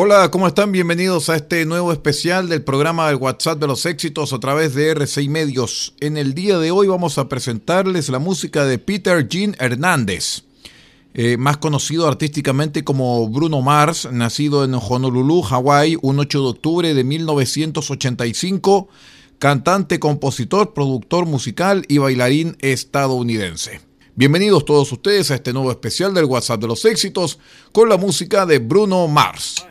Hola, ¿cómo están? Bienvenidos a este nuevo especial del programa del WhatsApp de los éxitos a través de R6 Medios. En el día de hoy vamos a presentarles la música de Peter Jean Hernández, eh, más conocido artísticamente como Bruno Mars, nacido en Honolulu, Hawái, un 8 de octubre de 1985, cantante, compositor, productor musical y bailarín estadounidense. Bienvenidos todos ustedes a este nuevo especial del WhatsApp de los éxitos con la música de Bruno Mars.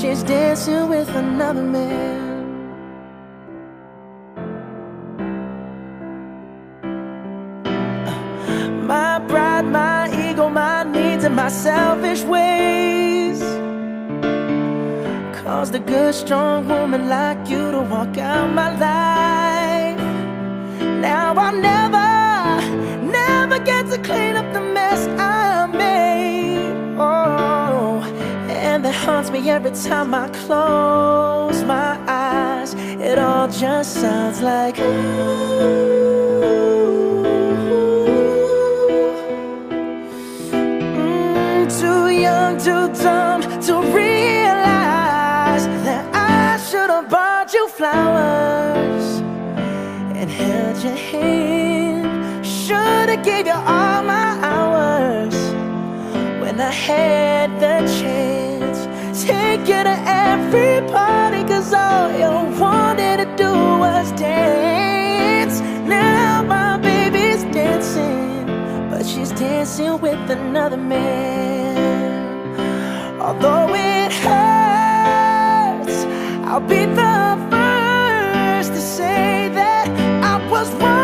She's dancing with another man. Uh, my pride, my ego, my needs, and my selfish ways. Caused a good, strong woman like you to walk out my life. Now I'll never, never get to clean up the mess I haunts me every time I close my eyes. It all just sounds like ooh. Mm, too young, too dumb to realize that I should have bought you flowers and held your hand. Should have gave you all my hours when I had the chance. Take you to every party, cause all you wanted to do was dance. Now my baby's dancing, but she's dancing with another man. Although it hurts, I'll be the first to say that I was wrong.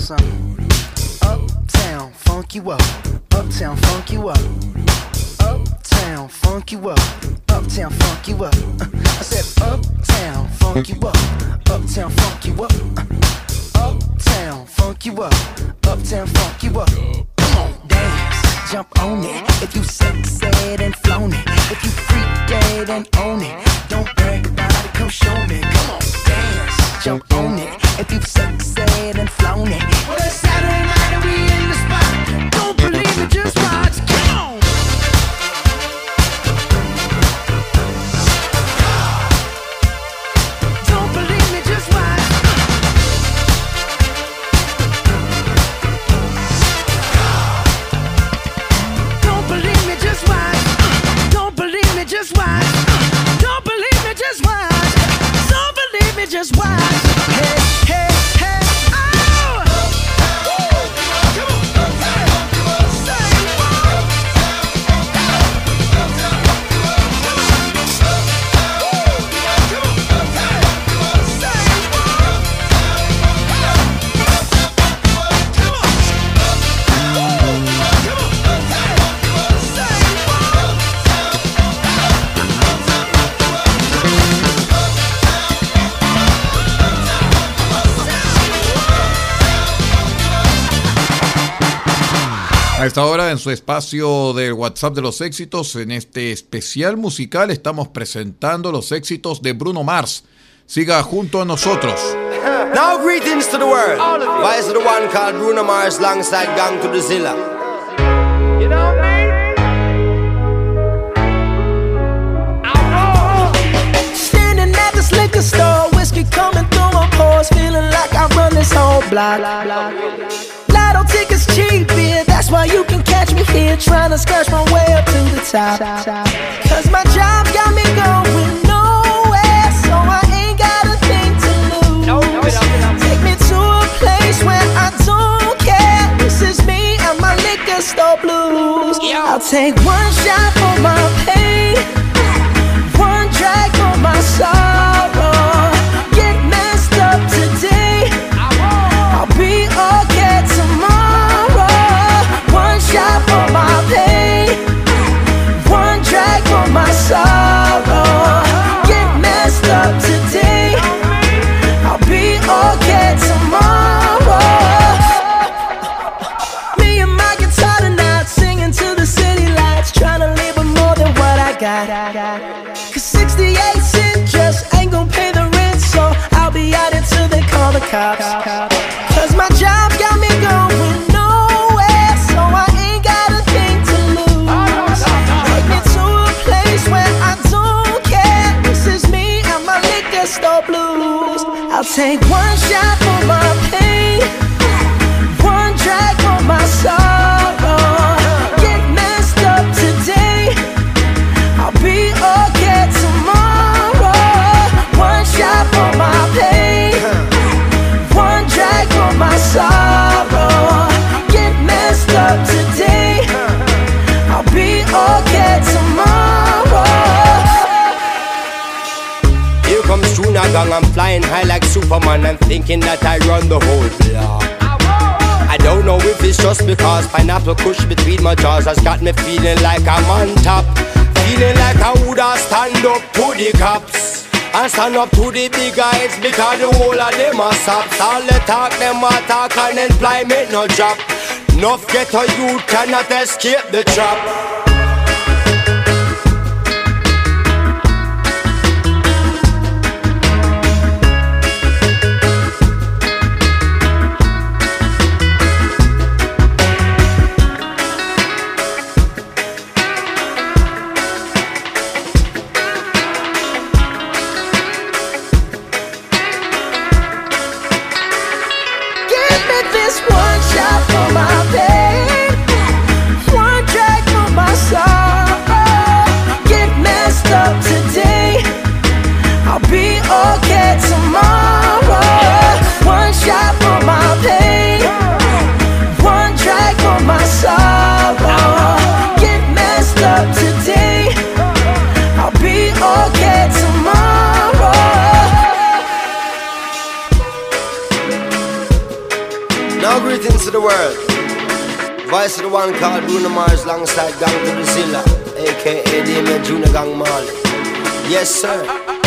something. Uptown, funk you up. Uptown, funk you up. Uptown, funk you up. Uptown, funk you up. I said, Uptown, funk you up. Uptown, funk you up. Uptown, funk you up. Uptown, funk you up. Come on, dance, jump on it. If you sexed and flown it, if you freak dead and own it, don't brag about it. Come show me. Come on, dance, jump on it. If you sexed esta hora, en su espacio del WhatsApp de los éxitos, en este especial musical, estamos presentando los éxitos de Bruno Mars. Siga junto a nosotros. Now greetings to the world. Vice of the one called Bruno Mars alongside Gang to the Zilla. You know what I mean? Standing at this liquor store, whiskey coming through my pores, feeling like I run this whole block. Lotto tickets cheap, here trying to scratch my way up to the top. Cause my job got me going nowhere, so I ain't got a thing to lose. Take me to a place where I don't care. This is me and my liquor store blues. I'll take one shot for my pain, one drag for my sorrow. Sorrow. Get messed up today. I'll be okay tomorrow. Me and my guitar tonight, singing to the city lights, trying to live with more than what I got. Cause 68 cent just ain't gonna pay the rent, so I'll be out until they call the cops. Take one shot for my pain, one drag for my sorrow. Get messed up today. I'll be okay tomorrow. One shot for my pain, one drag for my sorrow. Get messed up today. I'll be okay tomorrow. Here comes Junior Gong, flying high like Superman. I'm thinking that I run the whole block. I don't know if it's just because pineapple kush between my jaws has got me feeling like I'm on top. Feeling like I woulda stand up to the cops. And stand up to the big guys because the whole of them are sops. All the talk, them a talk and employment no drop. Enough get a youth cannot escape the trap. alongside Gang to aka the Junior Gong Marley. Yes, sir.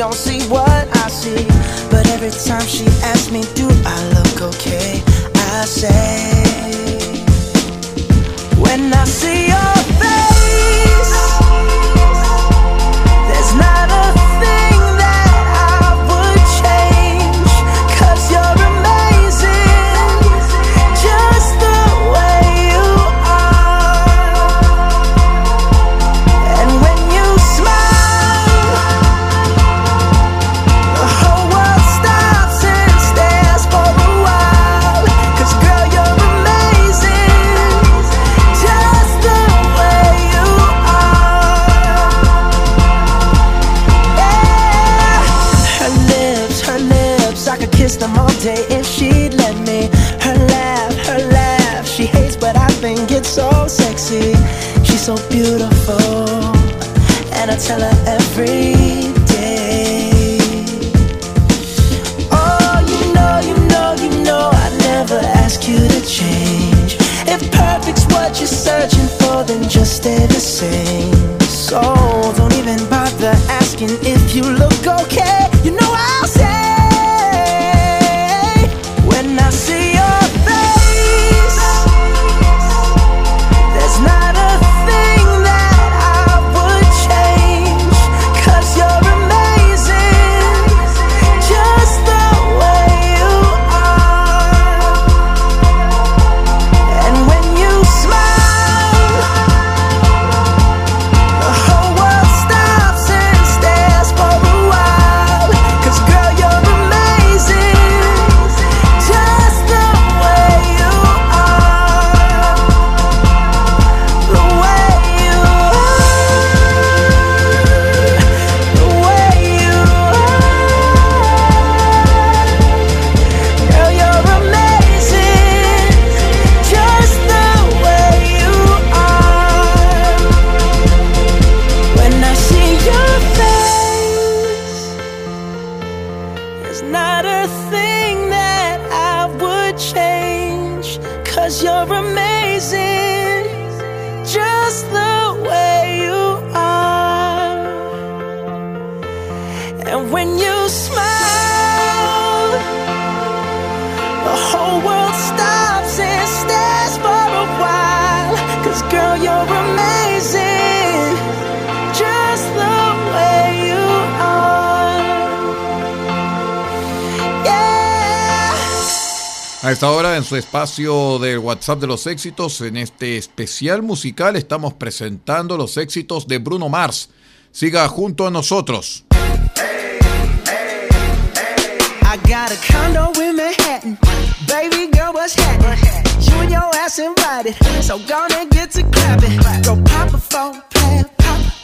Don't see what I see. But every time she asks me, Do I look okay? I say, you look okay. You know I'll say A esta hora, en su espacio del WhatsApp de los éxitos, en este especial musical, estamos presentando los éxitos de Bruno Mars. Siga junto a nosotros. I got a condo in Manhattan. Baby. Go pop a. Pop,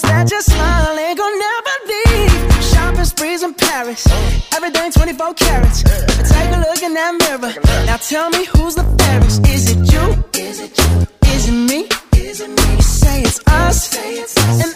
Promise that your smile ain't gonna never leave. Shopping sprees in Paris. Everything 24 carats. Take a look in that mirror. Now tell me who's the fairest. Is it you? Is it you? Is it me? Is it me? You Say it's us. And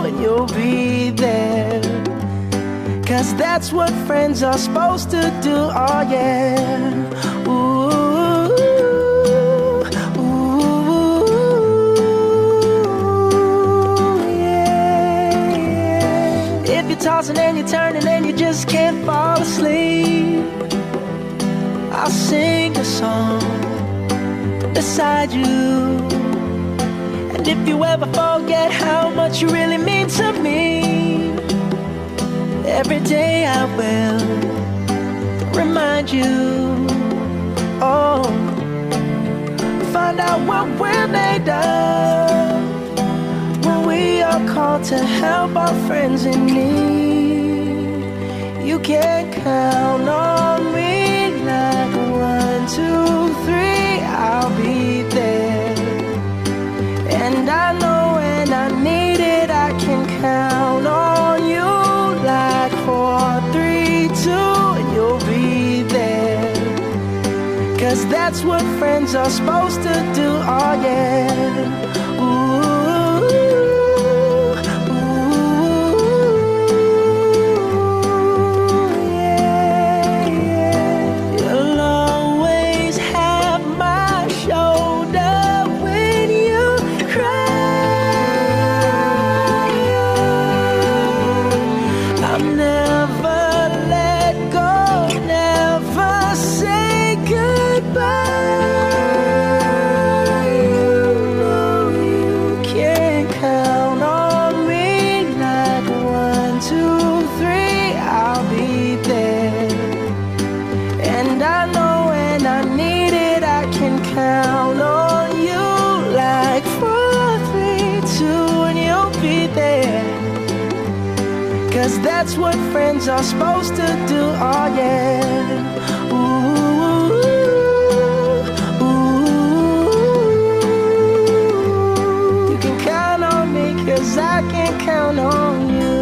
you'll be there. Cause that's what friends are supposed to do, oh yeah. Ooh, ooh, yeah. If you're tossing and you're turning and you just can't fall asleep, I'll sing a song beside you. And if you ever forget how much you really mean to me, every day I will remind you. Oh, find out what we're made of when we are called to help our friends in need. You can count on me like one, two, three, I'll be that's what friends are supposed to do, oh yeah. Friends are supposed to do, oh yeah. You can count on me, cause I can count on you.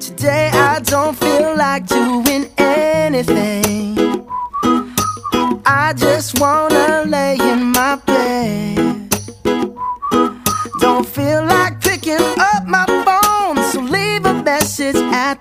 Today I don't feel like doing anything. I just wanna lay in my bed. Don't feel like picking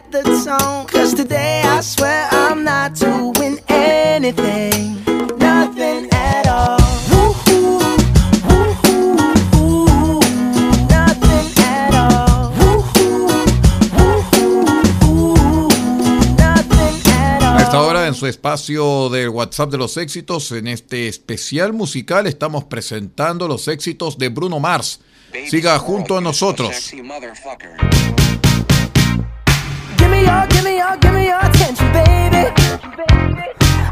at the tone. Cause today I swear I'm not doing anything, nothing at all. ahora en su espacio del WhatsApp de los éxitos, en este especial musical estamos presentando los éxitos de Bruno Mars. Siga junto a nosotros. give me your, give me your, give me your attention, baby.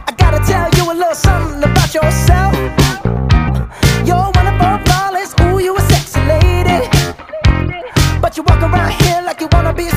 I gotta tell you a little something about yourself. You're wonderful, flawless, ooh, you a sexy lady. But you walk around here like you wanna be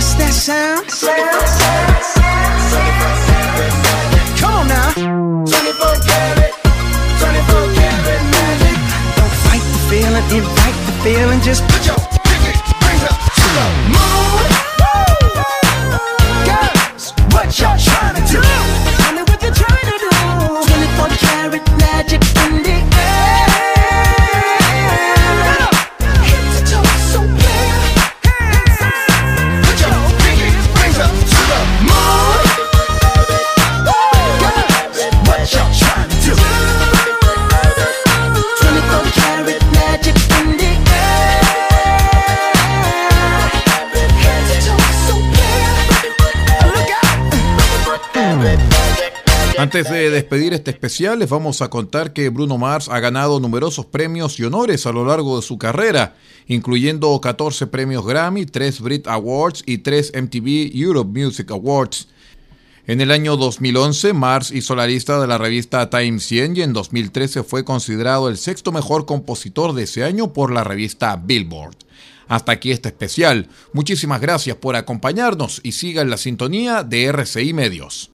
What's that sound? sound, sound, sound Come on now. 24 karat, 24 karat magic. Don't fight the feeling, invite the feeling, just Antes de despedir este especial, les vamos a contar que Bruno Mars ha ganado numerosos premios y honores a lo largo de su carrera, incluyendo 14 premios Grammy, 3 Brit Awards y 3 MTV Europe Music Awards. En el año 2011, Mars hizo la lista de la revista Time 100 y en 2013 fue considerado el sexto mejor compositor de ese año por la revista Billboard. Hasta aquí este especial. Muchísimas gracias por acompañarnos y sigan la sintonía de RCI Medios.